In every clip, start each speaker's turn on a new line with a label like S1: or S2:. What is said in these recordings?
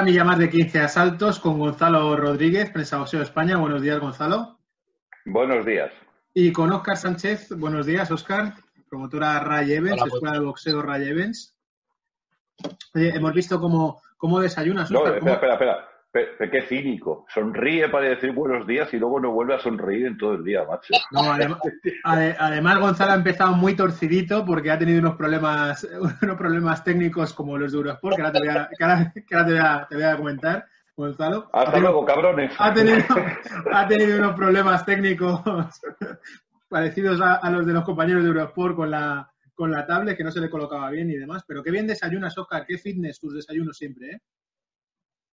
S1: otra milla más de 15 asaltos con Gonzalo Rodríguez, prensa boxeo España. Buenos días, Gonzalo.
S2: Buenos días.
S1: Y con Óscar Sánchez. Buenos días, Óscar. Promotora Ray Evans, Escuela de Boxeo Ray Evans. hemos visto cómo, cómo desayunas.
S2: No, espera, espera, espera. Pero, qué cínico. Sonríe para decir buenos días y luego no vuelve a sonreír en todo el día, macho.
S1: además, Gonzalo ha empezado muy torcidito porque ha tenido unos problemas, unos problemas técnicos como los de Eurosport, que ahora te voy a, que ahora, te, voy a, comentar, Gonzalo.
S2: Hasta luego, cabrones.
S1: Ha tenido, ha tenido unos problemas técnicos parecidos a, los de los compañeros de Eurosport con la, con la tablet, que no se le colocaba bien y demás. Pero qué bien desayunas, Oscar. Qué fitness tus desayunos siempre, ¿eh?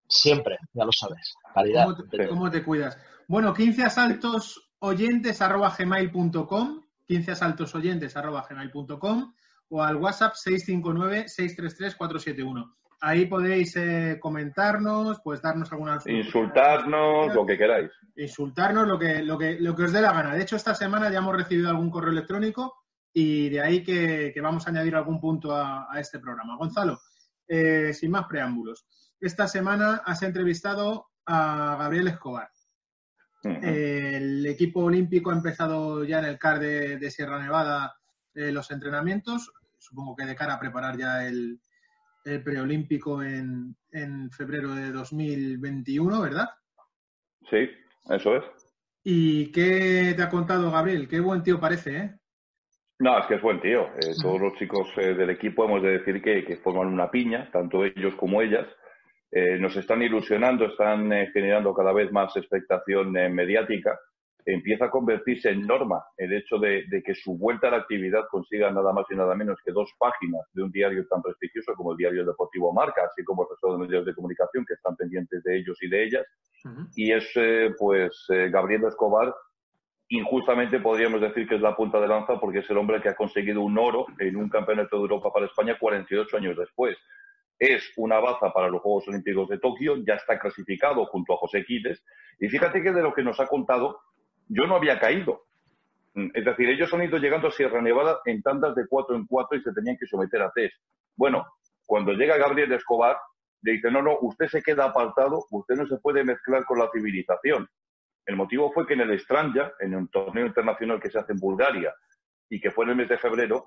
S3: Siempre, ya lo sabes. Calidad.
S1: ¿Cómo te, cuidas? Bueno, 15 asaltos oyentes arroba gmail.com, 15 asaltos oyentes arroba gmail.com o al WhatsApp 659-633-471. Ahí podéis eh, comentarnos, pues darnos alguna...
S2: Insultarnos, lo que queráis.
S1: Insultarnos, lo que, lo, que, lo que os dé la gana. De hecho, esta semana ya hemos recibido algún correo electrónico y de ahí que, vamos a añadir algún punto a, este programa. Gonzalo, eh, sin más preámbulos esta semana has entrevistado a Gabriel Escobar. El equipo olímpico ha empezado ya en el CAR de, Sierra Nevada eh, los entrenamientos, supongo que de cara a preparar ya el, preolímpico en, febrero de 2021, ¿verdad?
S2: Sí, eso es.
S1: ¿Y qué te ha contado Gabriel? Qué buen tío parece, ¿eh?
S2: No, es que es buen tío. Eh, todos los chicos eh, del equipo hemos de decir que, que, forman una piña, tanto ellos como ellas. Eh, nos están ilusionando, están eh, generando cada vez más expectación eh, mediática. Empieza a convertirse en norma el hecho de, que su vuelta a la actividad consiga nada más y nada menos que dos páginas de un diario tan prestigioso como el diario Deportivo Marca, así como el resto de medios de comunicación que están pendientes de ellos y de ellas. Y es, pues, Gabriel Escobar, injustamente podríamos decir que es la punta de lanza porque es el hombre que ha conseguido un oro en un campeonato de Europa para España 48 años después es una baza para los Juegos Olímpicos de Tokio, ya está clasificado junto a José Quiles. Y fíjate que de lo que nos ha contado, yo no había caído. Es decir, ellos han ido llegando a Sierra Nevada en tandas de cuatro en cuatro y se tenían que someter a test. Bueno, cuando llega Gabriel Escobar, le dice, no, no, usted se queda apartado, usted no se puede mezclar con la civilización. El motivo fue que en el Stranja, en un torneo internacional que se hace en Bulgaria y que fue en el mes de febrero,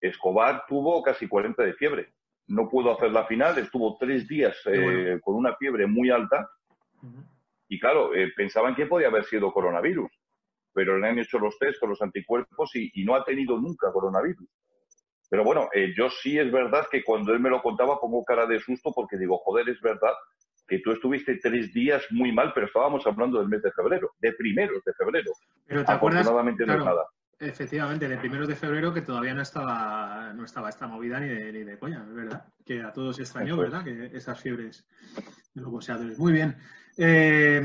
S2: Escobar tuvo casi 40 de fiebre no pudo hacer la final, estuvo tres días eh, con una fiebre muy alta y claro, eh, pensaban que podía haber sido coronavirus, pero le han hecho los test con los anticuerpos y, no ha tenido nunca coronavirus. Pero bueno, eh, yo sí es verdad que cuando él me lo contaba pongo cara de susto porque digo, joder, es verdad que tú estuviste tres días muy mal, pero estábamos hablando del mes de febrero, de primeros de febrero.
S1: Pero te Afortunadamente no es nada. Efectivamente, de primeros de febrero que todavía no estaba, no estaba esta movida ni de, ni de coña, es verdad. Que a todos extrañó, ¿verdad? Que esas fiebres de los boxeadores. Muy bien. Eh,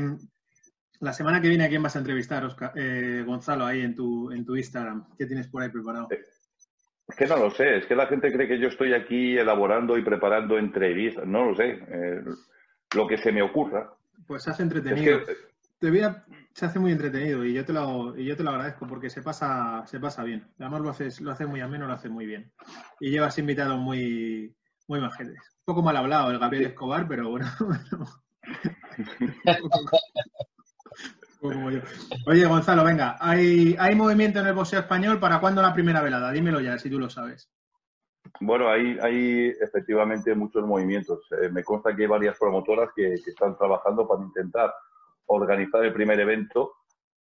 S1: la semana que viene, ¿a quién vas a entrevistar, eh, Gonzalo, ahí en tu, en tu Instagram? ¿Qué tienes por ahí preparado?
S2: Es que no lo sé, es que la gente cree que yo estoy aquí elaborando y preparando entrevistas. No lo sé. Eh, lo que se me ocurra.
S1: Pues hace entretenido te se hace muy entretenido y yo te lo, y yo te lo agradezco porque se pasa, se pasa bien. Además lo haces, lo hace muy ameno, lo hace muy bien. Y llevas invitados muy, muy majetes. Un poco mal hablado el Gabriel Escobar, pero bueno. Oye, Gonzalo, venga, ¿hay, ¿hay movimiento en el boxeo español? ¿Para cuándo la primera velada? Dímelo ya, si tú lo sabes.
S2: Bueno, hay, hay efectivamente muchos movimientos. Eh, me consta que hay varias promotoras que, que están trabajando para intentar organizar el primer evento.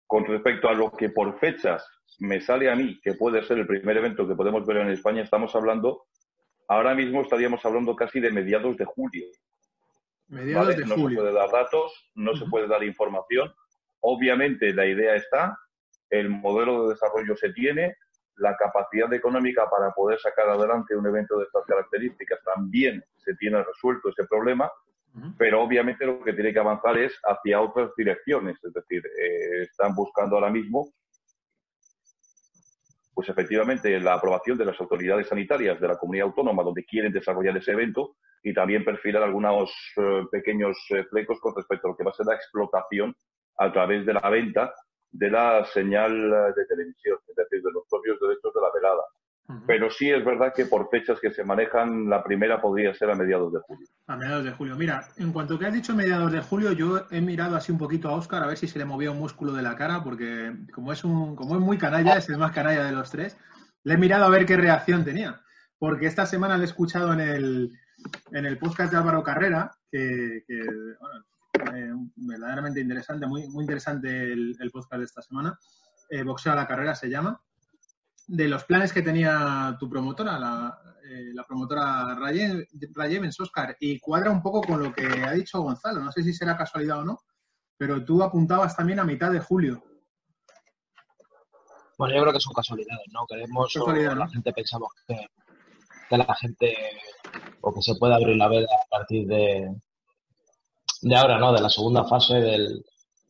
S2: Con respecto a lo que por fechas me sale a mí, que puede ser el primer evento que podemos ver en España, estamos hablando, ahora mismo estaríamos hablando casi de mediados de julio.
S1: Mediados de
S2: no
S1: julio.
S2: se puede dar datos, no se puede dar información. Obviamente la idea está, el modelo de desarrollo se tiene, la capacidad económica para poder sacar adelante un evento de estas características también se tiene resuelto ese problema pero obviamente lo que tiene que avanzar es hacia otras direcciones, es decir, eh, están buscando ahora mismo, pues efectivamente, la aprobación de las autoridades sanitarias de la comunidad autónoma donde quieren desarrollar ese evento y también perfilar algunos eh, pequeños eh, flecos con respecto a lo que va a ser la explotación a través de la venta de la señal de televisión, es decir, de los propios derechos de la velada. Pero sí es verdad que por fechas que se manejan, la primera podría ser a mediados de julio.
S1: A mediados de julio. Mira, en cuanto que has dicho mediados de julio, yo he mirado así un poquito a Oscar a ver si se le movía un músculo de la cara, porque como es, un, como es muy canalla, es el más canalla de los tres, le he mirado a ver qué reacción tenía. Porque esta semana le he escuchado en el, en el podcast de Álvaro Carrera, que, bueno, eh, verdaderamente interesante, muy, muy interesante el, podcast de esta semana. Eh, Boxeo a la carrera se llama de los planes que tenía tu promotora, la, eh, la promotora Rayevens, Oscar, y cuadra un poco con lo que ha dicho Gonzalo. No sé si será casualidad o no, pero tú apuntabas también a mitad de julio.
S3: Bueno, yo creo que son casualidades, ¿no? Queremos, Casualidad, la gente pensamos que, que, la gente, o que se puede abrir la veda a partir de, de ahora, ¿no? De la segunda fase del,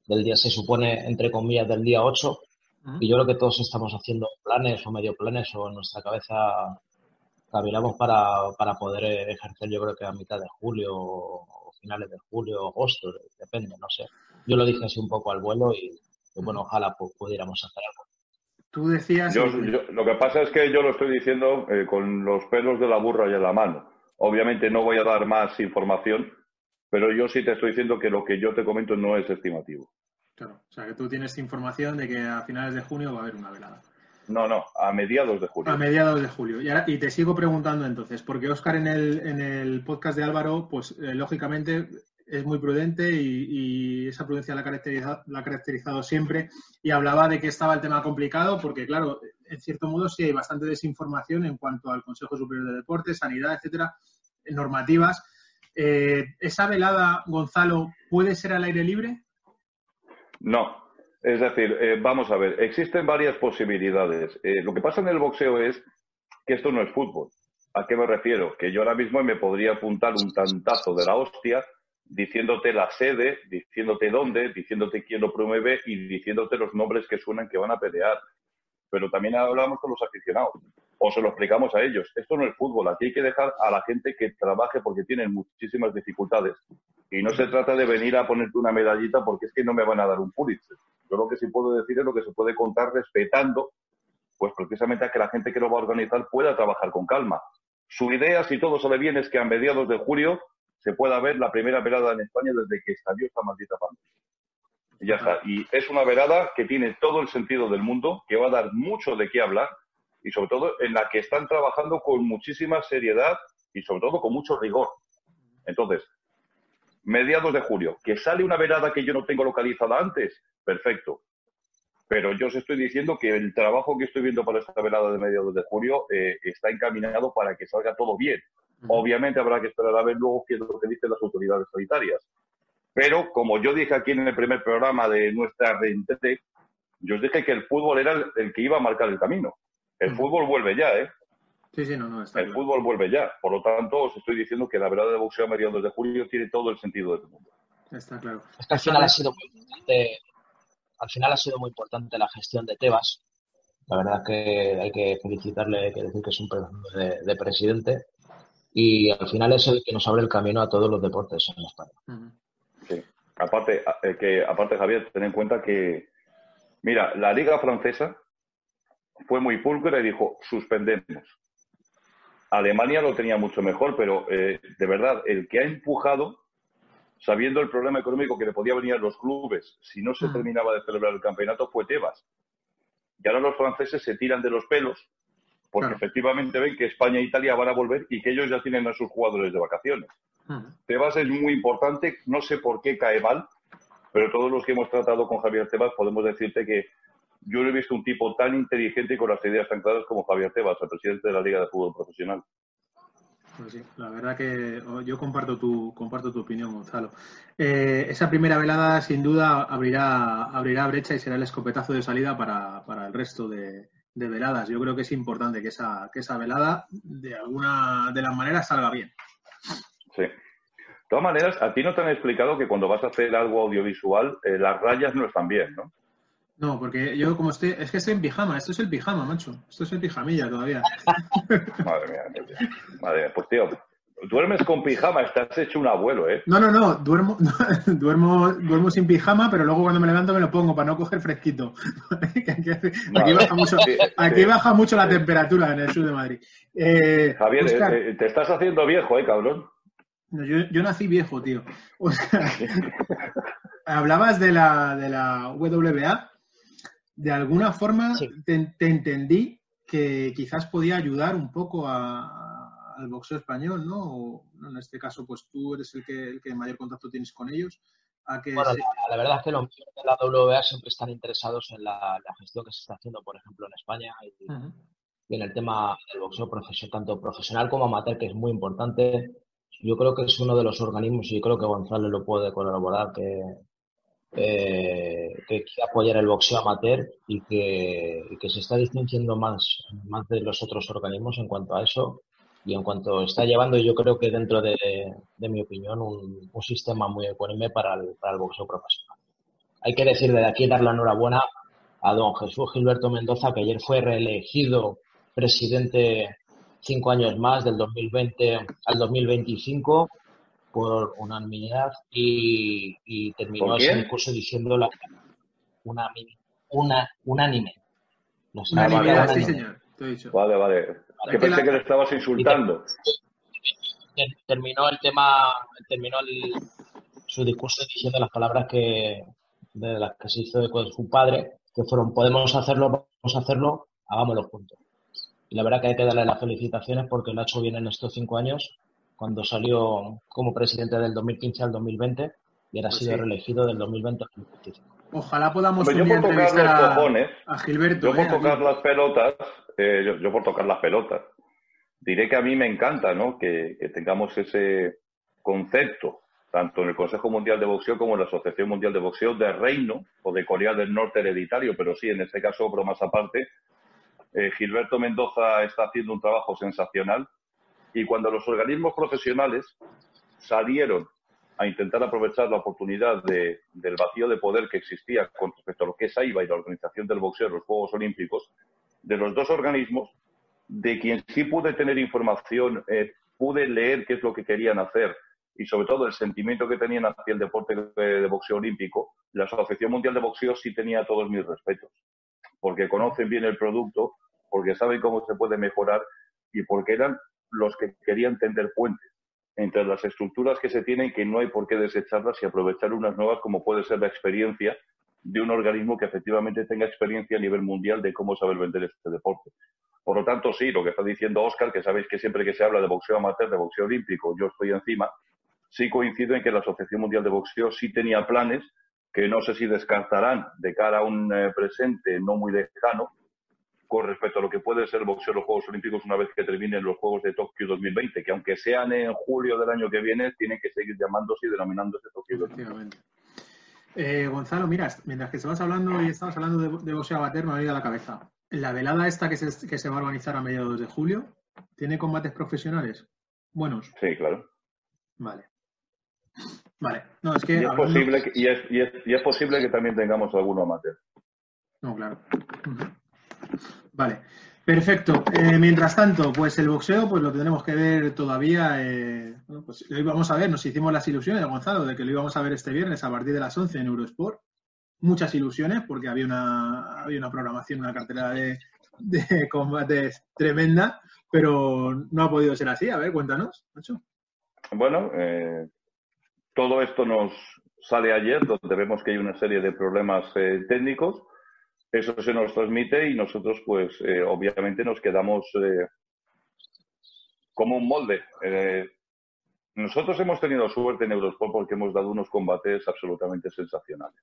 S3: del día, se supone, entre comillas, del día 8 y yo creo que todos estamos haciendo planes o medio planes o en nuestra cabeza cavilamos para, para poder ejercer, yo creo que a mitad de julio o finales de julio, agosto, depende, no sé. Yo lo dije así un poco al vuelo y, bueno, ojalá pudiéramos hacer algo.
S1: Tú decías...
S2: lo que pasa es que yo lo estoy diciendo eh, con los pelos de la burra y en la mano. Obviamente no voy a dar más información, pero yo sí te estoy diciendo que lo que yo te comento no es estimativo.
S1: Claro, o sea que tú tienes información de que a finales de junio va a haber una velada.
S2: No, no, a mediados de julio.
S1: A mediados de julio. Y, y te sigo preguntando entonces, porque Oscar en el, en el podcast de Álvaro, pues eh, lógicamente es muy prudente y, esa prudencia la ha, caracterizado, la ha caracterizado siempre y hablaba de que estaba el tema complicado porque, claro, en cierto modo sí hay bastante desinformación en cuanto al Consejo Superior de Deportes, sanidad, etcétera, normativas. Eh, ¿Esa velada, Gonzalo, puede ser al aire libre?
S2: No. Es decir, eh, vamos a ver, existen varias posibilidades. Eh, lo que pasa en el boxeo es que esto no es fútbol. ¿A qué me refiero? Que yo ahora mismo me podría apuntar un tantazo de la hostia diciéndote la sede, diciéndote dónde, diciéndote quién lo promueve y diciéndote los nombres que suenan que van a pelear. Pero también hablamos con los aficionados o se lo explicamos a ellos. Esto no es fútbol, aquí hay que dejar a la gente que trabaje porque tienen muchísimas dificultades. Y no se trata de venir a ponerte una medallita porque es que no me van a dar un Pulitzer. Yo lo que sí puedo decir es lo que se puede contar respetando, pues precisamente a que la gente que lo va a organizar pueda trabajar con calma. Su idea, si todo sale bien, es que a mediados de julio se pueda ver la primera velada en España desde que estalló esta maldita pandemia. Y ya está. Y es una velada que tiene todo el sentido del mundo, que va a dar mucho de qué hablar y sobre todo en la que están trabajando con muchísima seriedad y sobre todo con mucho rigor. Entonces, mediados de julio, que sale una velada que yo no tengo localizada antes, perfecto. Pero yo os estoy diciendo que el trabajo que estoy viendo para esta velada de mediados de julio eh, está encaminado para que salga todo bien. Obviamente habrá que esperar a ver luego qué es lo que dicen las autoridades sanitarias. Pero como yo dije aquí en el primer programa de nuestra reintegrate, yo os dije que el fútbol era el que iba a marcar el camino. El fútbol vuelve ya, ¿eh?
S1: Sí, sí, no, no.
S2: el fútbol vuelve ya. Por lo tanto, os estoy diciendo que la verdad de boxeo a mediados de julio tiene todo el sentido del mundo.
S1: Está claro.
S3: Es que al final ha sido muy importante, al final ha sido muy importante la gestión de Tebas. La verdad que hay que felicitarle, hay que decir que es un de, de presidente. Y al final es el que nos abre el camino a todos los deportes en España.
S2: Sí. Aparte, eh, que, aparte, Javier, ten en cuenta que, mira, la Liga Francesa fue muy pulcra y dijo, suspendemos. Alemania lo tenía mucho mejor, pero eh, de verdad, el que ha empujado, sabiendo el problema económico que le podía venir a los clubes si no se mm. terminaba de celebrar el campeonato, fue Tebas. Y ahora los franceses se tiran de los pelos porque efectivamente ven que España e Italia van a volver y que ellos ya tienen a sus jugadores de vacaciones. Mm. Tebas es muy importante, no sé por qué cae mal, pero todos los que hemos tratado con Javier Tebas podemos decirte que yo no he visto un tipo tan inteligente y con las ideas tan claras como Javier Tebas, el presidente de la Liga de Fútbol Profesional.
S1: Pues sí, la verdad que yo comparto tu, comparto tu opinión, Gonzalo. Eh, esa primera velada, sin duda, abrirá, abrirá brecha y será el escopetazo de salida para, el resto de, veladas. Yo creo que es importante que esa, que esa velada, de alguna de las maneras, salga bien.
S2: Sí. De todas maneras, a ti no te han explicado que cuando vas a hacer algo audiovisual, eh, las rayas no están bien, ¿no?
S1: No, porque yo como estoy, es que estoy en pijama, esto es el pijama, macho, esto es el pijamilla todavía.
S2: madre mía, madre mía, pues tío, duermes con pijama, estás hecho un abuelo, ¿eh?
S1: No, no, no, duermo, duermo, duermo sin pijama, pero luego cuando me levanto me lo pongo para no coger fresquito. aquí, baja mucho, aquí baja mucho la temperatura en el sur de Madrid.
S2: Eh, Javier, eh, eh, te estás haciendo viejo, ¿eh, cabrón?
S1: Yo, yo nací viejo, tío. hablabas de la, de la WBA. De alguna forma te, entendí que quizás podía ayudar un poco al boxeo español, ¿no? en este caso, pues tú eres el que, el que mayor contacto tienes con ellos.
S3: bueno, la, verdad es que los miembros de la WBA siempre están interesados en la, gestión que se está haciendo, por ejemplo, en España y, y en el tema del boxeo profesional, tanto profesional como amateur, que es muy importante yo creo que es uno de los organismos, y creo que Gonzalo lo puede colaborar, que, eh, que quiere apoyar el boxeo amateur y que, que, se está distinguiendo más, más de los otros organismos en cuanto a eso y en cuanto está llevando, yo creo que dentro de, de mi opinión, un, un, sistema muy ecuánime para el, para el boxeo profesional. Hay que decir de aquí, dar la enhorabuena a don Jesús Gilberto Mendoza, que ayer fue reelegido presidente cinco años más, del 2020 al 2025, por unanimidad y, y terminó ese discurso diciendo la, una, una, unánime.
S2: No unanimidad, sí, señor. Vale, vale. Que pensé que le estabas insultando.
S3: Terminó el tema, terminó el, su discurso diciendo las palabras que de las que se hizo con su padre, que fueron podemos hacerlo, vamos a hacerlo, hagámoslo juntos. Y la verdad que hay que darle las felicitaciones porque lo ha hecho bien en estos cinco años, cuando salió como presidente del 2015 al 2020 y ahora ha pues sido reelegido del 2020 al 2025.
S1: Ojalá podamos
S2: yo por tocar los
S1: a,
S2: cojones,
S1: a Gilberto.
S2: Yo por ¿eh? tocar las pelotas, eh, yo, por tocar las pelotas, diré que a mí me encanta ¿no? que, que tengamos ese concepto tanto en el Consejo Mundial de Boxeo como en la Asociación Mundial de Boxeo de reino o de Corea del Norte hereditario, pero sí, en este caso, bromas aparte, eh, Gilberto Mendoza está haciendo un trabajo sensacional y cuando los organismos profesionales salieron a intentar aprovechar la oportunidad del vacío de poder que existía con respecto a lo que es AIBA y la organización del boxeo los Juegos Olímpicos, de los dos organismos, de quien sí pude tener información, eh, pude leer qué es lo que querían hacer y sobre todo el sentimiento que tenían hacia el deporte de boxeo olímpico, la Asociación Mundial de Boxeo sí tenía todos mis respetos, porque conocen bien el producto, porque saben cómo se puede mejorar y porque eran los que querían tender puentes entre las estructuras que se tienen que no hay por qué desecharlas y aprovechar unas nuevas como puede ser la experiencia de un organismo que efectivamente tenga experiencia a nivel mundial de cómo saber vender este deporte. Por lo tanto, sí, lo que está diciendo Oscar, que sabéis que siempre que se habla de boxeo amateur, de boxeo olímpico, yo estoy encima, sí coincido en que la Asociación Mundial de Boxeo sí tenía planes que no sé si descartarán de cara a un eh, presente no muy lejano, con respecto a lo que puede ser el boxeo en los Juegos Olímpicos una vez que terminen los Juegos de Tokio 2020, que aunque sean en julio del año que viene, tienen que seguir llamándose y denominándose Tokio 2020.
S1: Eh, Gonzalo, mira, mientras que estabas hablando y estabas hablando de, boxeo amateur, me ha venido a la cabeza. La velada esta que se, que se va a organizar a mediados de julio, ¿tiene combates profesionales buenos?
S2: Sí, claro.
S1: Vale. Vale. No, es que,
S2: y, es posible que, y, es, y, es, posible que también tengamos alguno amateur.
S1: No, claro. Vale, perfecto. Eh, mientras tanto, pues el boxeo, pues lo tendremos que ver todavía. Eh, pues lo íbamos a ver, nos hicimos las ilusiones, Gonzalo, de que lo íbamos a ver este viernes a partir de las 11 en Eurosport. Muchas ilusiones porque había una, había una programación, una cartera de, combates tremenda, pero no ha podido ser así. A ver, cuéntanos, Nacho.
S2: Bueno, eh, todo esto nos sale ayer, donde vemos que hay una serie de problemas técnicos eso se nos transmite y nosotros, pues, eh, obviamente nos quedamos eh, como un molde. Eh, nosotros hemos tenido suerte en Eurosport porque hemos dado unos combates absolutamente sensacionales.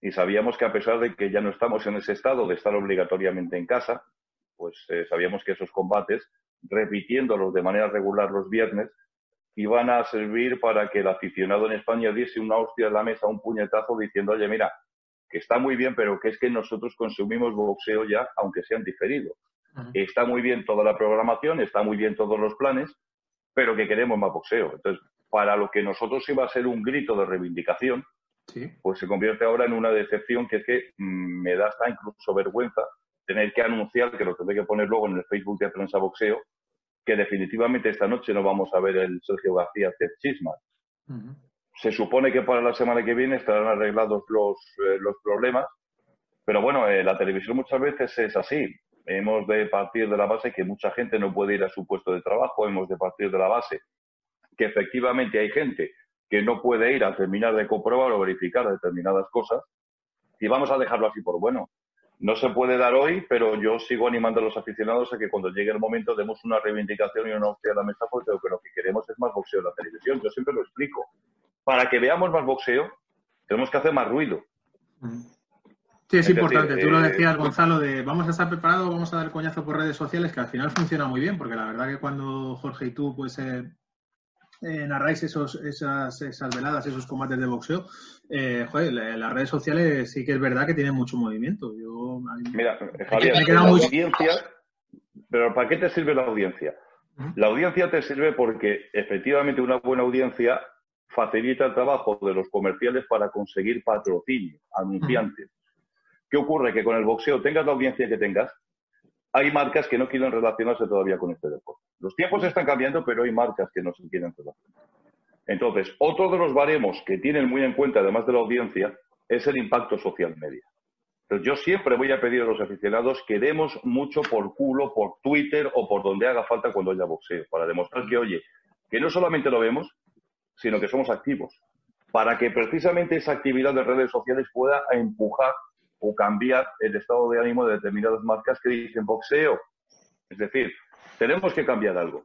S2: Y sabíamos que a pesar de que ya no estamos en ese estado de estar obligatoriamente en casa, pues sabíamos que esos combates, repitiéndolos de manera regular los viernes, iban a servir para que el aficionado en España diese una hostia en la mesa, un puñetazo diciendo, oye, mira, que está muy bien, pero que es que nosotros consumimos boxeo ya, aunque sean diferidos. Está muy bien toda la programación, está muy bien todos los planes, pero que queremos más boxeo. Entonces, para lo que nosotros iba a ser un grito de reivindicación, pues se convierte ahora en una decepción que es que mm, me da hasta incluso vergüenza tener que anunciar, que lo tendré que poner luego en el Facebook de Prensa Boxeo, que definitivamente esta noche no vamos a ver el Sergio García Chisma. Se supone que para la semana que viene estarán arreglados los, eh, los problemas, pero bueno, eh, la televisión muchas veces es así. Hemos de partir de la base que mucha gente no puede ir a su puesto de trabajo, hemos de partir de la base que efectivamente hay gente que no puede ir a terminar de comprobar o verificar determinadas cosas y vamos a dejarlo así por bueno. No se puede dar hoy, pero yo sigo animando a los aficionados a que cuando llegue el momento demos una reivindicación y una opción a la mesa porque lo que queremos es más boxeo en la televisión. Yo siempre lo explico. Para que veamos más boxeo, tenemos que hacer más ruido.
S1: Sí, es, importante. Tú lo eh, decías, Gonzalo, de vamos a estar preparados, vamos a dar coñazo por redes sociales, que al final funciona muy bien, porque la verdad que cuando Jorge y tú, pues, eh, eh, narráis esos, esas, esas veladas, esos combates de boxeo, eh, joder, las redes sociales sí que es verdad que tienen mucho movimiento. Yo,
S2: Mira, Javier, la audiencia, pero ¿para qué te sirve la audiencia? La audiencia te sirve porque efectivamente una buena audiencia facilita el trabajo de los comerciales para conseguir patrocinio, anunciantes. ¿Qué ocurre? Que con el boxeo, tengas la audiencia que tengas, hay marcas que no quieren relacionarse todavía con este deporte. Los tiempos están cambiando, pero hay marcas que no se quieren relacionar. Entonces, otro de los baremos que tienen muy en cuenta, además de la audiencia, es el impacto social media. Yo siempre voy a pedir a los aficionados que demos mucho por culo, por Twitter o por donde haga falta cuando haya boxeo, para demostrar que, oye, que no solamente lo vemos, sino que somos activos, para que precisamente esa actividad de redes sociales pueda empujar o cambiar el estado de ánimo de determinadas marcas que dicen boxeo. Es decir, tenemos que cambiar algo.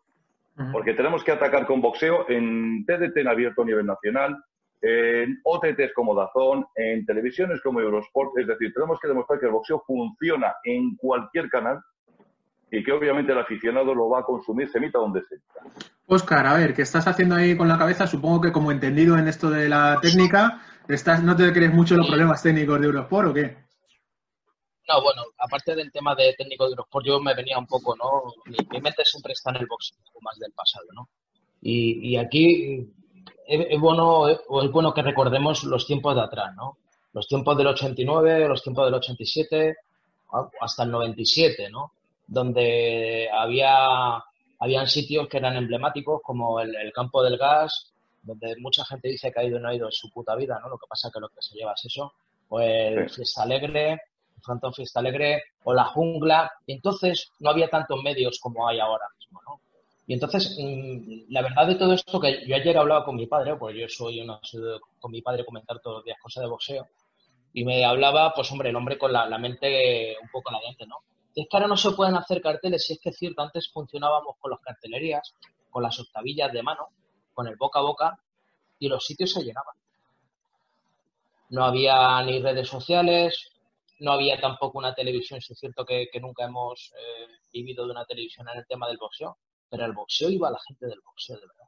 S2: Porque tenemos que atacar con boxeo en TDT en abierto a nivel nacional, en OTTs como Dazón, en televisiones como Eurosport. Es decir, tenemos que demostrar que el boxeo funciona en cualquier canal y que obviamente el aficionado lo va a consumir, se emita donde se
S1: Oscar, a ver, ¿qué estás haciendo ahí con la cabeza? Supongo que como entendido en esto de la técnica, estás, ¿no te crees mucho los problemas técnicos de Eurosport o qué?
S3: No, bueno, aparte del tema de técnico de Eurosport, yo me venía un poco, ¿no? Mi, mente siempre está en el boxeo, más del pasado, ¿no? Y, aquí es, bueno, es bueno que recordemos los tiempos de atrás, ¿no? Los tiempos del 89, los tiempos del 87, hasta el 97, ¿no? Donde había habían sitios que eran emblemáticos, como el, campo del gas, donde mucha gente dice que ha ido y no ha ido en su puta vida, ¿no? Lo que pasa es que lo que se lleva es eso. O el Fiesta Alegre, Frontón Fiesta Alegre o La Jungla, y entonces no había tantos medios como hay ahora mismo, ¿no? Y entonces, mm, la verdad de todo esto, que yo ayer hablaba con mi padre, porque yo soy una, con mi padre comentar todos los días cosas de boxeo, y me hablaba, pues hombre, el hombre con la, mente un poco la mente, ¿no? Es que ahora no se pueden hacer carteles, si es que es cierto, antes funcionábamos con las cartelerías, con las octavillas de mano, con el boca a boca, y los sitios se llenaban. No había ni redes sociales, no había tampoco una televisión, es cierto que, nunca hemos eh, vivido de una televisión en el tema del boxeo, pero el boxeo iba la gente del boxeo, de verdad.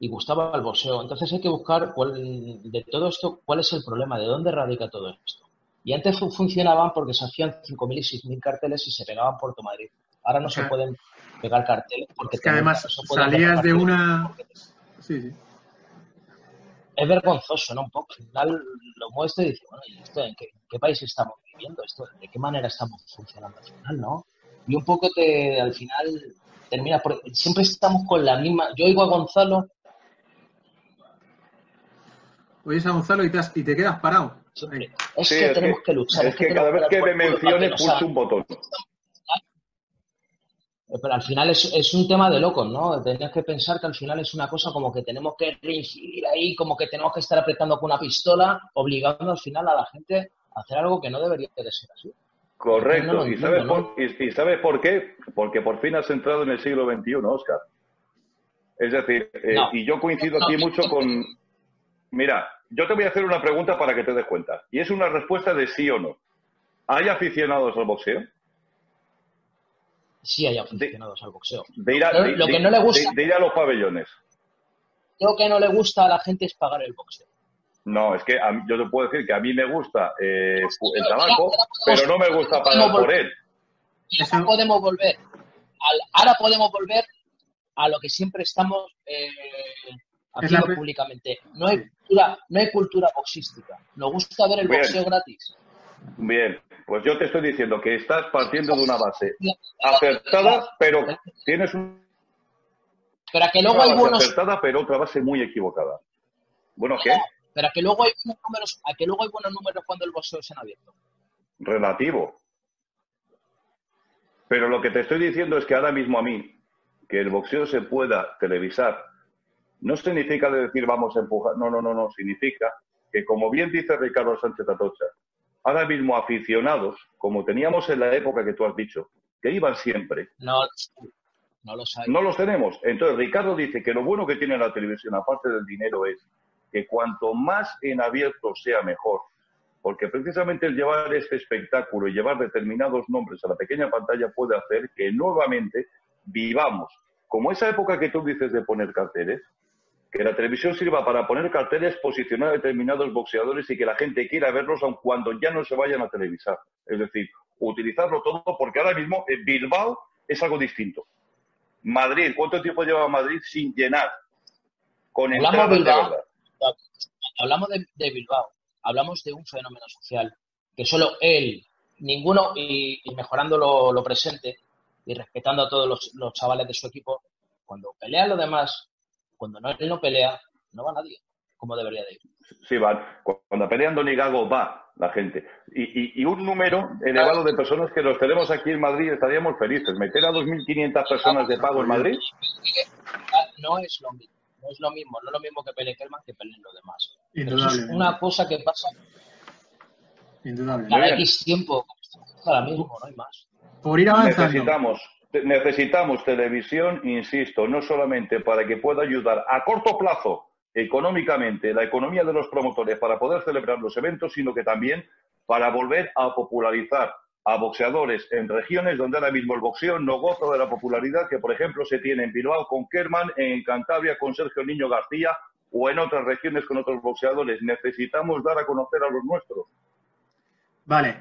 S3: Y gustaba el boxeo. Entonces hay que buscar de todo esto cuál es el problema, de dónde radica todo esto. Y antes funcionaban porque se hacían 5.000 y 6.000 carteles y se pegaban Puerto Madrid. Ahora no se pueden pegar carteles porque...
S1: Es que además salías de una... Sí, sí
S3: es vergonzoso, ¿no? Un poco. Al final lo muestro y dice, bueno, ¿y esto en qué, país estamos viviendo? esto ¿De qué manera estamos funcionando al final, no? Y un poco te, al final termina por... Siempre estamos con la misma... Yo oigo a Gonzalo...
S1: Oyes a Gonzalo y te, y te quedas parado.
S3: Es que tenemos que, luchar.
S2: Es, que, cada vez que me menciones pulso un botón.
S3: Pero al final es, es, un tema de locos, ¿no? Tenías que pensar que al final es una cosa como que tenemos que reincidir ahí, como que tenemos que estar apretando con una pistola, obligando al final a la gente a hacer algo que no debería de ser así.
S2: Correcto. ¿Y, sabes por, y, sabes por qué? Porque por fin has entrado en el siglo XXI, Oscar. Es decir, eh, y yo coincido aquí mucho con... Mira, yo te voy a hacer una pregunta para que te des cuenta. Y es una respuesta de sí o no. ¿Hay aficionados al boxeo?
S3: sí hay aficionados al boxeo.
S2: De ir a, lo que no le gusta, de, ir a los pabellones.
S3: Lo que no le gusta a la gente es pagar el boxeo.
S2: No, es que yo te puedo decir que a mí me gusta eh, el tabaco, pero no me gusta pagar por él.
S3: Ahora podemos volver, ahora podemos volver a lo que siempre estamos eh, haciendo públicamente. No hay cultura, no hay cultura boxística. Nos gusta ver el boxeo gratis.
S2: Bien, pues yo te estoy diciendo que estás partiendo de una base acertada, pero tienes un
S3: Pero a que luego hay buenos...
S2: acertada, pero otra base muy equivocada. Bueno, ¿qué?
S3: Pero a que luego hay buenos números, a que luego hay buenos números cuando el boxeo es en abierto.
S2: Relativo. Pero lo que te estoy diciendo es que ahora mismo a mí, que el boxeo se pueda televisar, no significa de decir vamos a empujar. No, no, no, no. Significa que, como bien dice Ricardo Sánchez Atocha, ahora mismo aficionados, como teníamos en la época que tú has dicho, que iban siempre.
S3: No, no los hay.
S2: No los tenemos. Entonces, Ricardo dice que lo bueno que tiene la televisión, aparte del dinero, es que cuanto más en abierto sea mejor. Porque precisamente el llevar este espectáculo y llevar determinados nombres a la pequeña pantalla puede hacer que nuevamente vivamos, como esa época que tú dices de poner carteles, que la televisión sirva para poner carteles, posicionar a determinados boxeadores y que la gente quiera verlos aun cuando ya no se vayan a televisar. Es decir, utilizarlo todo porque ahora mismo en Bilbao es algo distinto. Madrid, ¿cuánto tiempo lleva Madrid sin llenar?
S3: Con hablamos, Bilbao, hablamos de, Bilbao, hablamos de un fenómeno social que solo él, ninguno, y, mejorando lo, presente y respetando a todos los, los chavales de su equipo, cuando pelea lo demás cuando no, él no pelea, no va nadie, como debería de ir.
S2: Sí, van. Cuando pelean Don Gago va la gente. Y, un número elevado de personas que los tenemos aquí en Madrid estaríamos felices. Meter a 2.500 personas de pago en Madrid.
S3: No es lo mismo. No es lo mismo, no es lo mismo que pelee Kelman que peleen los demás. Es una cosa que pasa
S1: Indudable.
S3: cada X tiempo, ahora mismo, no hay más.
S1: Por ir avanzando.
S2: Necesitamos necesitamos televisión, insisto, no solamente para que pueda ayudar a corto plazo económicamente la economía de los promotores para poder celebrar los eventos, sino que también para volver a popularizar a boxeadores en regiones donde ahora mismo el boxeo no goza de la popularidad que, por ejemplo, se tiene en Bilbao con Kerman, en Cantabria con Sergio Niño García o en otras regiones con otros boxeadores. Necesitamos dar a conocer a los nuestros.
S1: Vale,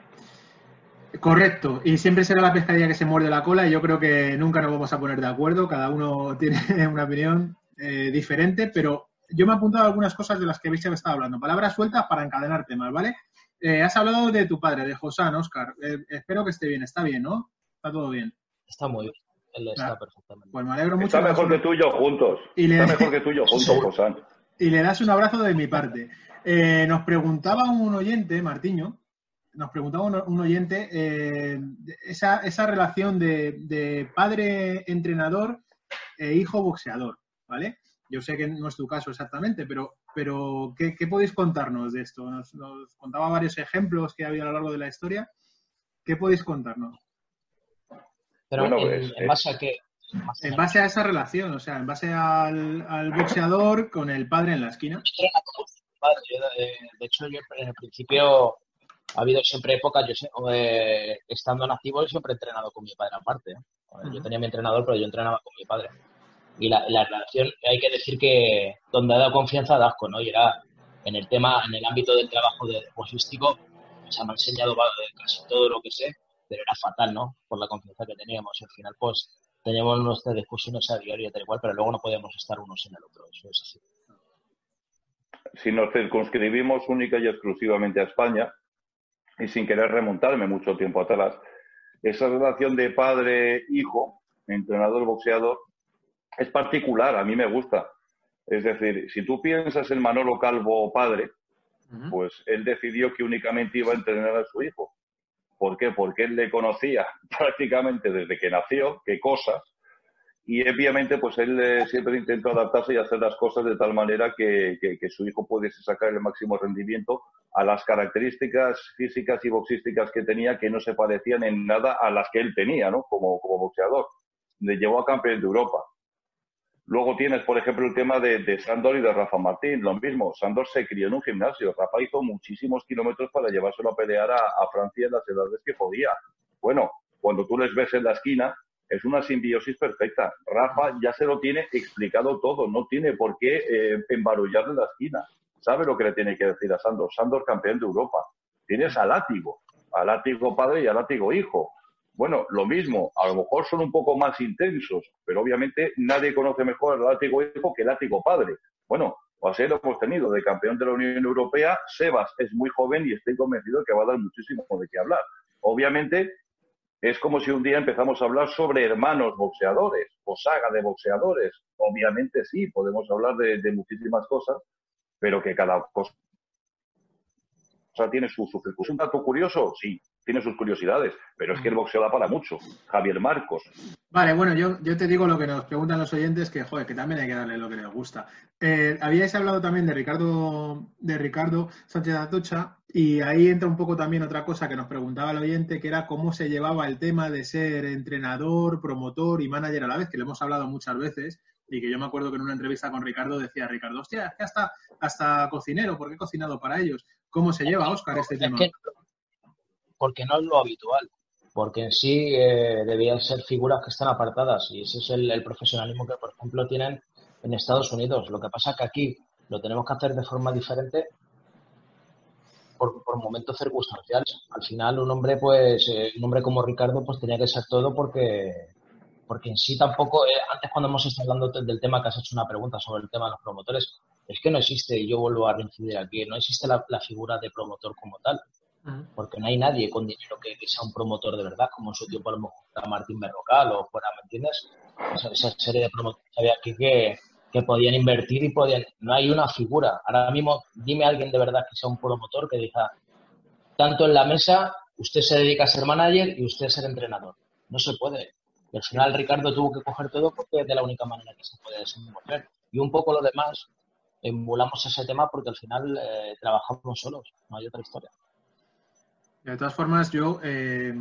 S1: Correcto, y siempre será la pescadilla que se muerde la cola y yo creo que nunca nos vamos a poner de acuerdo, cada uno tiene una opinión eh, diferente, pero yo me he apuntado algunas cosas de las que habéis estado hablando, palabras sueltas para encadenar temas, ¿vale? Eh, has hablado de tu padre, de Josán, Oscar, eh, espero que esté bien, está bien, ¿no? Está todo bien.
S3: Está muy bien, él está perfectamente.
S1: Pues me alegro mucho.
S2: Está mejor que tú y yo juntos, está mejor que tú y yo juntos, Josán.
S1: Y le das un abrazo de mi parte. nos preguntaba un oyente, Martiño, nos preguntaba un, oyente eh, esa, esa, relación de, padre entrenador e hijo boxeador, ¿vale? Yo sé que no es tu caso exactamente, pero, pero ¿qué, podéis contarnos de esto? Nos, contaba varios ejemplos que ha habido a lo largo de la historia. ¿Qué podéis contarnos?
S3: Pero en, base a qué?
S1: En base a esa relación, o sea, en base al, al boxeador con el padre en la esquina.
S3: Eh, de hecho, yo en el principio ha habido siempre épocas, yo eh, estando en activo, siempre he entrenado con mi padre aparte. ¿eh? Yo tenía mi entrenador, pero yo entrenaba con mi padre. Y la, relación, hay que decir que donde ha dado confianza, da asco, ¿no? Y era en el tema, en el ámbito del trabajo de deportístico, o sea, me ha enseñado casi todo lo que sé, pero era fatal, ¿no? Por la confianza que teníamos. Y al final, pues, teníamos nuestras discusiones a diario y tal igual, pero luego no podíamos estar unos en el otro. Eso es así.
S2: Si nos circunscribimos única y exclusivamente a España, y sin querer remontarme mucho tiempo atrás, esa relación de padre-hijo, entrenador-boxeador, es particular, a mí me gusta. Es decir, si tú piensas en Manolo Calvo padre, pues él decidió que únicamente iba a entrenar a su hijo. ¿Por qué? Porque él le conocía prácticamente desde que nació, qué cosas, y obviamente pues él eh, siempre intentó adaptarse y hacer las cosas de tal manera que, su hijo pudiese sacar el máximo rendimiento a las características físicas y boxísticas que tenía que no se parecían en nada a las que él tenía, ¿no? Como, como boxeador. Le llevó a campeón de Europa. Luego tienes, por ejemplo, el tema de, Sandor y de Rafa Martín, lo mismo. Sandor se crió en un gimnasio. Rafa hizo muchísimos kilómetros para llevárselo a pelear a, a Francia en las edades que podía. Bueno, cuando tú les ves en la esquina, es una simbiosis perfecta. Rafa ya se lo tiene explicado todo, no tiene por qué eh, embarullarle la esquina. Sabe lo que le tiene que decir a Sandor. Sandor campeón de Europa. Tienes a Látigo, a Látigo padre y a Látigo hijo. Bueno, lo mismo, a lo mejor son un poco más intensos, pero obviamente nadie conoce mejor al Látigo hijo que el Látigo padre. Bueno, así lo hemos tenido de campeón de la Unión Europea. Sebas es muy joven y estoy convencido que va a dar muchísimo de qué hablar. Obviamente, es como si un día empezamos a hablar sobre hermanos boxeadores o saga de boxeadores. Obviamente sí, podemos hablar de, muchísimas cosas, pero que cada cosa tiene su, su ¿Es un dato curioso? Sí, tiene sus curiosidades, pero es que el boxeo da para mucho. Javier Marcos.
S1: Vale, bueno, yo, yo te digo lo que nos preguntan los oyentes, que joder, que también hay que darle lo que les gusta. Eh, habíais hablado también de Ricardo, de Ricardo Sánchez Atocha, y ahí entra un poco también otra cosa que nos preguntaba el oyente, que era cómo se llevaba el tema de ser entrenador, promotor y manager a la vez, que lo hemos hablado muchas veces, y que yo me acuerdo que en una entrevista con Ricardo decía Ricardo, hostia, que hasta, hasta cocinero, porque he cocinado para ellos. ¿Cómo se lleva, Oscar, este tema?
S3: porque no es lo habitual, porque en sí eh, debían ser figuras que están apartadas y ese es el, profesionalismo que, por ejemplo, tienen en Estados Unidos. Lo que pasa es que aquí lo tenemos que hacer de forma diferente por, momentos circunstanciales. Al final, un hombre, pues, eh, un hombre como Ricardo, pues tenía que ser todo porque, porque en sí tampoco, eh, antes cuando hemos estado hablando del tema que has hecho una pregunta sobre el tema de los promotores, es que no existe, y yo vuelvo a reincidir aquí, no existe la figura de promotor como tal porque no hay nadie con dinero que, sea un promotor de verdad, como en su tiempo a lo mejor Martín Berrocal o fuera, ¿me entiendes? esa serie de promotores había aquí que, que podían invertir y podían... No hay una figura. Ahora mismo, dime a alguien de verdad que sea un promotor que diga, tanto en la mesa, usted se dedica a ser manager y usted a ser entrenador. No se puede. Y al final Ricardo tuvo que coger todo porque es de la única manera que se puede desenvolver. Y un poco lo demás, emulamos ese tema porque al final eh, trabajamos solos, no hay otra historia.
S1: De todas formas, yo eh,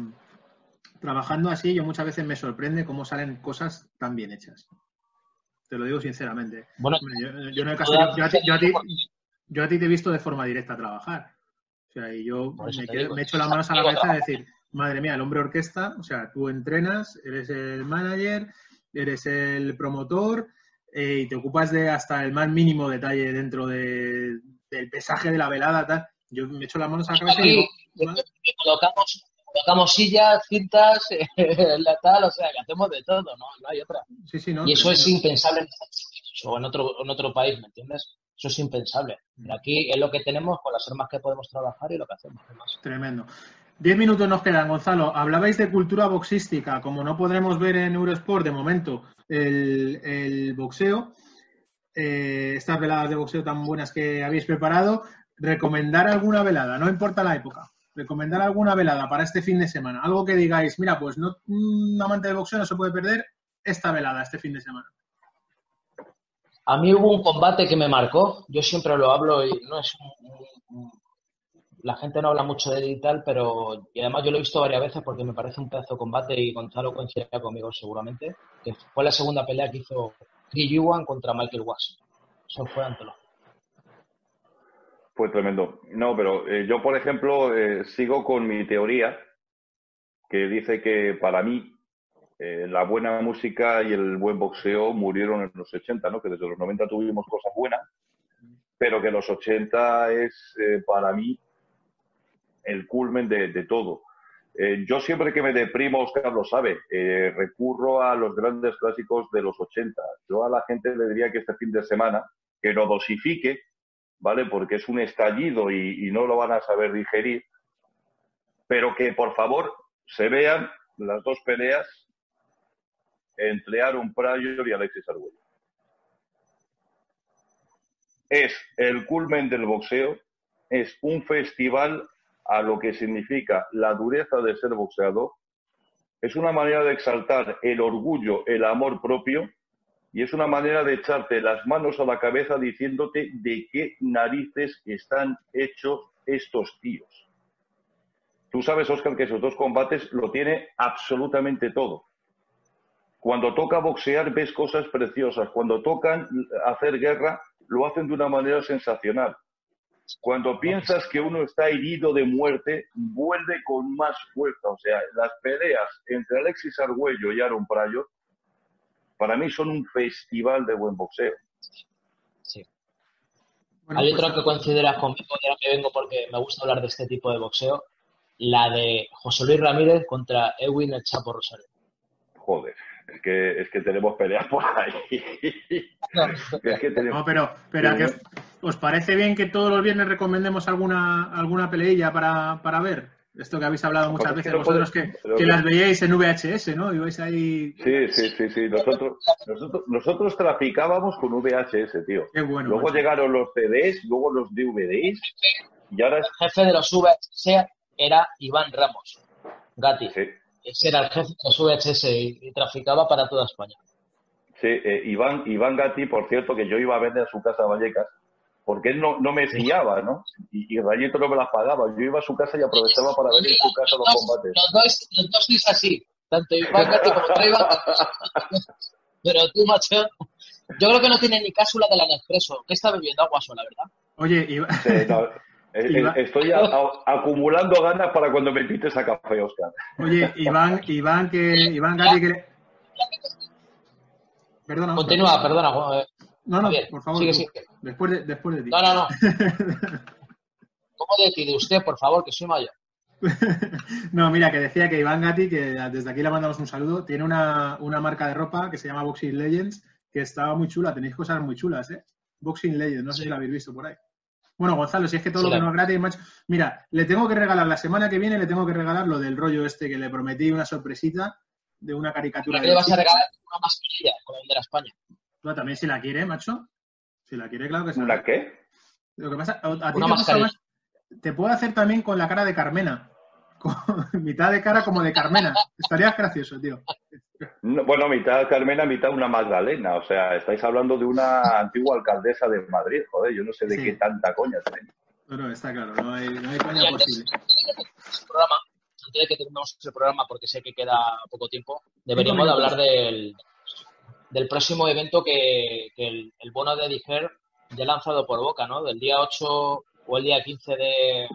S1: trabajando así, yo muchas veces me sorprende cómo salen cosas tan bien hechas. Te lo digo sinceramente. Bueno, yo, no yo, a ti, yo, a ti, te he visto de forma directa trabajar. O sea, y yo me, echo las manos a la cabeza y decir, madre mía, el hombre orquesta, o sea, tú entrenas, eres el manager, eres el promotor eh, y te ocupas de hasta el más mínimo detalle dentro de, del pesaje de la velada, tal. Yo me echo las manos a la cabeza y digo,
S3: colocamos, colocamos sillas, cintas, la tal, o sea, que hacemos de todo, ¿no? No hay otra. y eso es impensable en otro, en otro país, ¿me entiendes? Eso es impensable. aquí es lo que tenemos con las armas que podemos trabajar y lo que hacemos.
S1: Tremendo. Diez minutos nos quedan, Gonzalo. Hablabais de cultura boxística. Como no podremos ver en Eurosport de momento el, boxeo, eh, estas veladas de boxeo tan buenas que habéis preparado, recomendar alguna velada, no importa la época recomendar alguna velada para este fin de semana. Algo que digáis, mira, pues no, un amante de boxeo no se puede perder esta velada este fin de semana.
S3: A mí hubo un combate que me marcó. Yo siempre lo hablo y no es la gente no habla mucho de él y tal, pero y además yo lo he visto varias veces porque me parece un pedazo de combate y Gonzalo coincidirá conmigo seguramente, fue la segunda pelea que hizo Chris Yuan contra Michael Watson. Eso fue ante los
S2: fue tremendo. No, pero eh, yo, por ejemplo, eh, sigo con mi teoría que dice que para mí eh, la buena música y el buen boxeo murieron en los 80, ¿no? Que desde los 90 tuvimos cosas buenas, pero que los 80 es para mí el culmen de, todo. yo siempre que me deprimo, Oscar lo sabe, recurro a los grandes clásicos de los 80. Yo a la gente le diría que este fin de semana, que lo dosifique, ¿vale? Porque es un estallido y, no lo van a saber digerir, pero que por favor se vean las dos peleas entre Aaron Pryor y Alexis Arguello. Es el culmen del boxeo, es un festival a lo que significa la dureza de ser boxeador, es una manera de exaltar el orgullo, el amor propio y es una manera de echarte las manos a la cabeza diciéndote de qué narices están hechos estos tíos. Tú sabes, Oscar, que esos dos combates lo tiene absolutamente todo. Cuando toca boxear ves cosas preciosas. Cuando tocan hacer guerra lo hacen de una manera sensacional. Cuando piensas que uno está herido de muerte, vuelve con más fuerza. O sea, las peleas entre Alexis Argüello y Aaron Pryor para mí son un festival de buen boxeo.
S3: Sí. Hay pues, otra que consideras conmigo, ya que vengo porque me gusta hablar de este tipo de boxeo, la de José Luis Ramírez contra Edwin El Chapo Rosario.
S2: Joder, es que, es que tenemos peleas por ahí.
S1: No, pero, pero ¿os parece bien que todos los viernes recomendemos alguna, alguna peleilla para, para ver? Esto que habéis hablado muchas veces vosotros que, que, las veíais en VHS, ¿no? Ibais ahí...
S2: Sí, sí, sí, sí. Nosotros, nosotros, traficábamos con VHS, tío.
S1: Qué bueno.
S2: Luego llegaron los CDs, luego los DVDs y ahora...
S3: El jefe de los VHS era Iván Ramos, Gatti. Sí. Ese era el jefe de los VHS y, traficaba para toda España.
S2: Sí, eh, Iván, Iván Gatti, por cierto, que yo iba a vender a su casa a Vallecas porque él no, no me fiaba, ¿no? Y, y, Rayito no me las pagaba. Yo iba a su casa y aprovechaba para ver en su casa los combates.
S3: Los dos, los dos es así, tanto Iván como Treva. Pero tú, macho, yo creo que no tiene ni cápsula de la Nespresso. ¿Qué está bebiendo? Agua sola, ¿verdad?
S1: Oye, Iván...
S2: Eh, eh, estoy acumulando ganas para cuando me invites a café, Oscar.
S1: Oye, Iván, Iván, que... Iván Gatti, que...
S3: Perdona. Continúa, perdona.
S1: No, no, por favor. Sigue, sigue. Después, de, después de ti.
S3: No, no, no. ¿Cómo decide usted, por favor, que soy mayor?
S1: no, mira, que decía que Iván Gatti, que desde aquí le mandamos un saludo, tiene una, una, marca de ropa que se llama Boxing Legends, que estaba muy chula. Tenéis cosas muy chulas, ¿eh? Boxing Legends, no sé si la habéis visto por ahí. Bueno, Gonzalo, si es que todo lo que no es gratis, macho. Mira, le tengo que regalar la semana que viene, le tengo que regalar lo del rollo este que le prometí, una sorpresita de una caricatura.
S3: ¿Qué le vas a regalar una mascarilla con el de la España?
S1: también si la quiere, macho. Si la quiere, claro que sí.
S2: ¿Una qué?
S1: Lo que pasa, a, ti te, más, te puedo hacer también con la cara de Carmena. Con mitad de cara como de Carmena. Estaría gracioso, tío.
S2: bueno, mitad Carmena, mitad una Magdalena. O sea, estáis hablando de una antigua alcaldesa de Madrid. Joder, yo no sé de qué tanta coña tenéis.
S1: No, está claro, no hay, no hay coña posible.
S3: Programa, antes de que terminemos el programa, porque sé que queda poco tiempo, deberíamos de hablar del, del próximo evento que, el, bono de Diger ya lanzado por Boca, ¿no? Del día 8 o el día 15 de,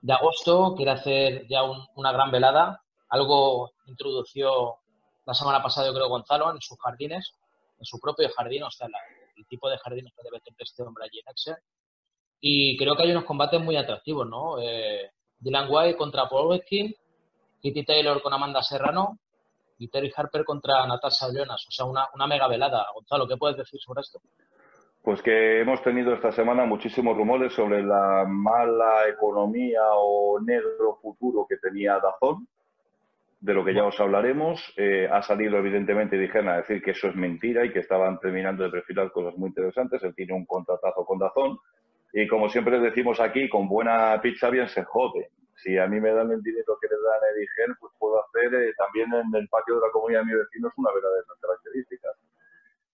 S3: de agosto quiere hacer ya una gran velada. Algo introdució la semana pasada, yo creo, Gonzalo, en sus jardines, en su propio jardín, o sea, el tipo de jardines que debe tener este hombre allí en Excel. Y creo que hay unos combates muy atractivos, ¿no? Eh, Dylan White contra Paul Weskin, Kitty Taylor con Amanda Serrano, y Terry Harper contra Natasha Jonas. O sea, una, una mega velada. Gonzalo, ¿qué puedes decir sobre esto?
S2: Pues que hemos tenido esta semana muchísimos rumores sobre la mala economía o negro futuro que tenía Dazón, de lo que ya os hablaremos. Eh, ha salido, evidentemente, dijeron a decir que eso es mentira y que estaban terminando de perfilar cosas muy interesantes. Él tiene un contratazo con Dazón. Y como siempre decimos aquí, con buena pizza bien se jode si a mí me dan el dinero que le dan a Edigen, pues puedo hacer eh, también en el patio de la comunidad de mis vecinos una vera de esas características.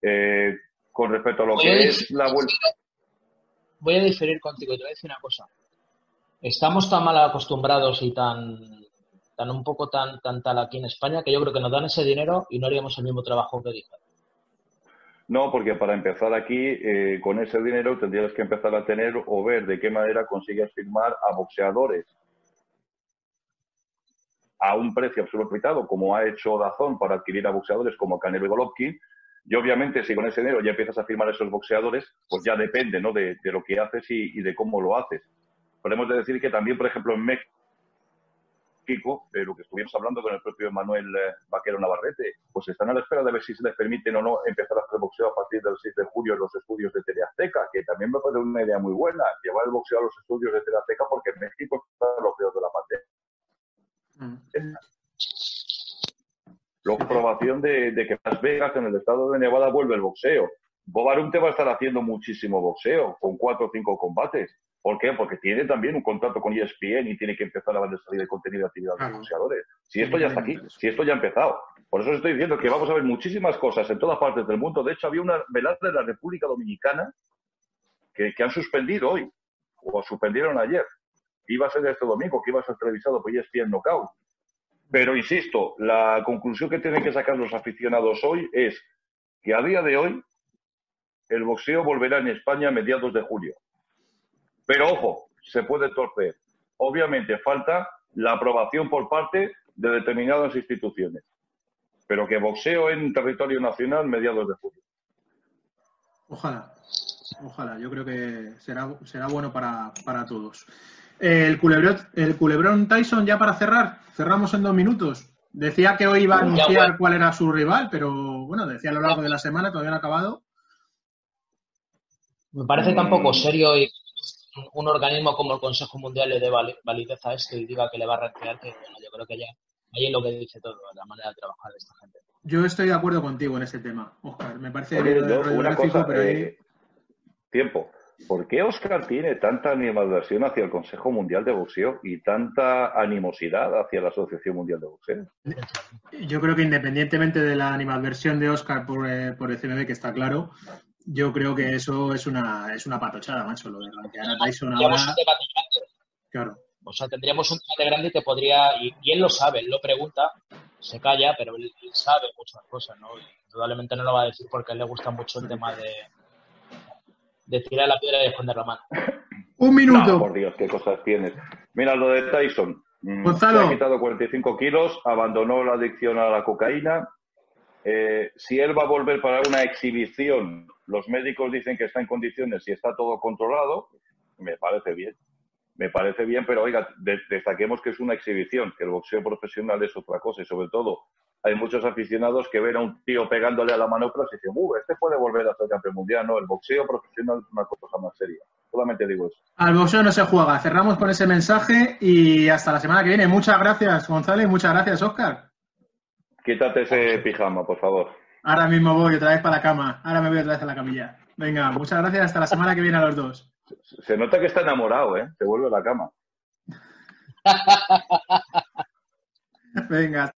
S2: Eh, con respecto a lo que es la vuelta.
S3: Voy a diferir contigo y te voy a decir una cosa. Estamos tan mal acostumbrados y tan, tan un poco tan, tan tal aquí en España que yo creo que nos dan ese dinero y no haríamos el mismo trabajo que Edigen.
S2: No, porque para empezar aquí, eh, con ese dinero tendrías que empezar a tener o ver de qué manera consigues firmar a boxeadores a un precio absolutamente como ha hecho Dazón para adquirir a boxeadores como Canelo y Golovkin. Y obviamente, si con ese dinero ya empiezas a firmar esos boxeadores, pues ya depende ¿no? de, lo que haces y, de cómo lo haces. Podemos decir que también, por ejemplo, en México, eh, lo que estuvimos hablando con el propio Manuel eh, Vaquero Navarrete, pues están a la espera de ver si se les permiten o no empezar a hacer boxeo a partir del 6 de julio en los estudios de Teleazteca, que también me parece una idea muy buena, llevar el boxeo a los estudios de Teleazteca porque en México está lo peor de la pandemia la comprobación de, que Las Vegas, en el estado de Nevada, vuelve el boxeo. Bob Arum te va a estar haciendo muchísimo boxeo, con cuatro o cinco combates. ¿Por qué? Porque tiene también un contrato con ESPN y tiene que empezar a darle salida de contenido de actividad de boxeadores. Si esto ya está aquí, si esto ya ha empezado. Por eso os estoy diciendo que vamos a ver muchísimas cosas en todas partes del mundo. De hecho, había una velada de la República Dominicana que, que han suspendido hoy, o suspendieron ayer iba a ser este domingo, que iba a ser televisado por ESPN Knockout. Pero insisto, la conclusión que tienen que sacar los aficionados hoy es que a día de hoy el boxeo volverá en España a mediados de julio. Pero ojo, se puede torcer. Obviamente falta la aprobación por parte de determinadas instituciones. Pero que boxeo en territorio nacional mediados de julio.
S1: Ojalá, ojalá. Yo creo que será, será bueno para, para todos. El culebrón, el culebrón Tyson, ya para cerrar, cerramos en dos minutos. Decía que hoy iba a anunciar cuál era su rival, pero bueno, decía a lo largo de la semana, todavía no ha acabado.
S3: Me parece tan poco serio y un, organismo como el Consejo Mundial le dé validez a esto y diga que le va a retirar, que bueno, yo creo que ya ahí es lo que dice todo, la manera de trabajar de esta gente.
S1: Yo estoy de acuerdo contigo en ese tema, Oscar. Me parece
S2: una cosa, eh, tiempo. ¿Por qué Oscar tiene tanta animadversión hacia el Consejo Mundial de Boxeo y tanta animosidad hacia la Asociación Mundial de Boxeo?
S1: Yo creo que independientemente de la animadversión de Oscar por, eh, por el CMB, que está claro, yo creo que eso es una, es una patochada, macho, lo de rankear a Tyson ahora.
S3: Claro. O sea, tendríamos un debate grande que podría, y, él lo sabe, él lo pregunta, se calla, pero él, sabe muchas cosas, ¿no? Y indudablemente no lo va a decir porque a él le gusta mucho el tema de, de tirar la piedra y esconder la mano.
S1: Un minuto.
S2: por Dios, qué cosas tienes. Mira lo de Tyson.
S1: Mm, Gonzalo.
S2: ha quitado 45 kilos, abandonó la adicción a la cocaína. Eh, si él va a volver para una exhibición, los médicos dicen que está en condiciones y está todo controlado, me parece bien. Me parece bien, pero oiga, destaquemos que es una exhibición, que el boxeo profesional es otra cosa y sobre todo hay muchos aficionados que ven a un tío pegándole a la manopla y dicen, uh, este puede volver a ser campeón mundial. No, el boxeo profesional es una cosa más seria. Solamente digo eso.
S1: Al boxeo no se juega. Cerramos con ese mensaje y hasta la semana que viene. Muchas gracias, González. Muchas gracias, Oscar.
S2: Quítate ese pijama, por favor.
S1: Ahora mismo voy otra vez para la cama. Ahora me voy otra vez a la camilla. Venga, muchas gracias. Hasta la semana que viene a los dos.
S2: Se nota que está enamorado, ¿eh? Se vuelve a la cama.
S1: Venga.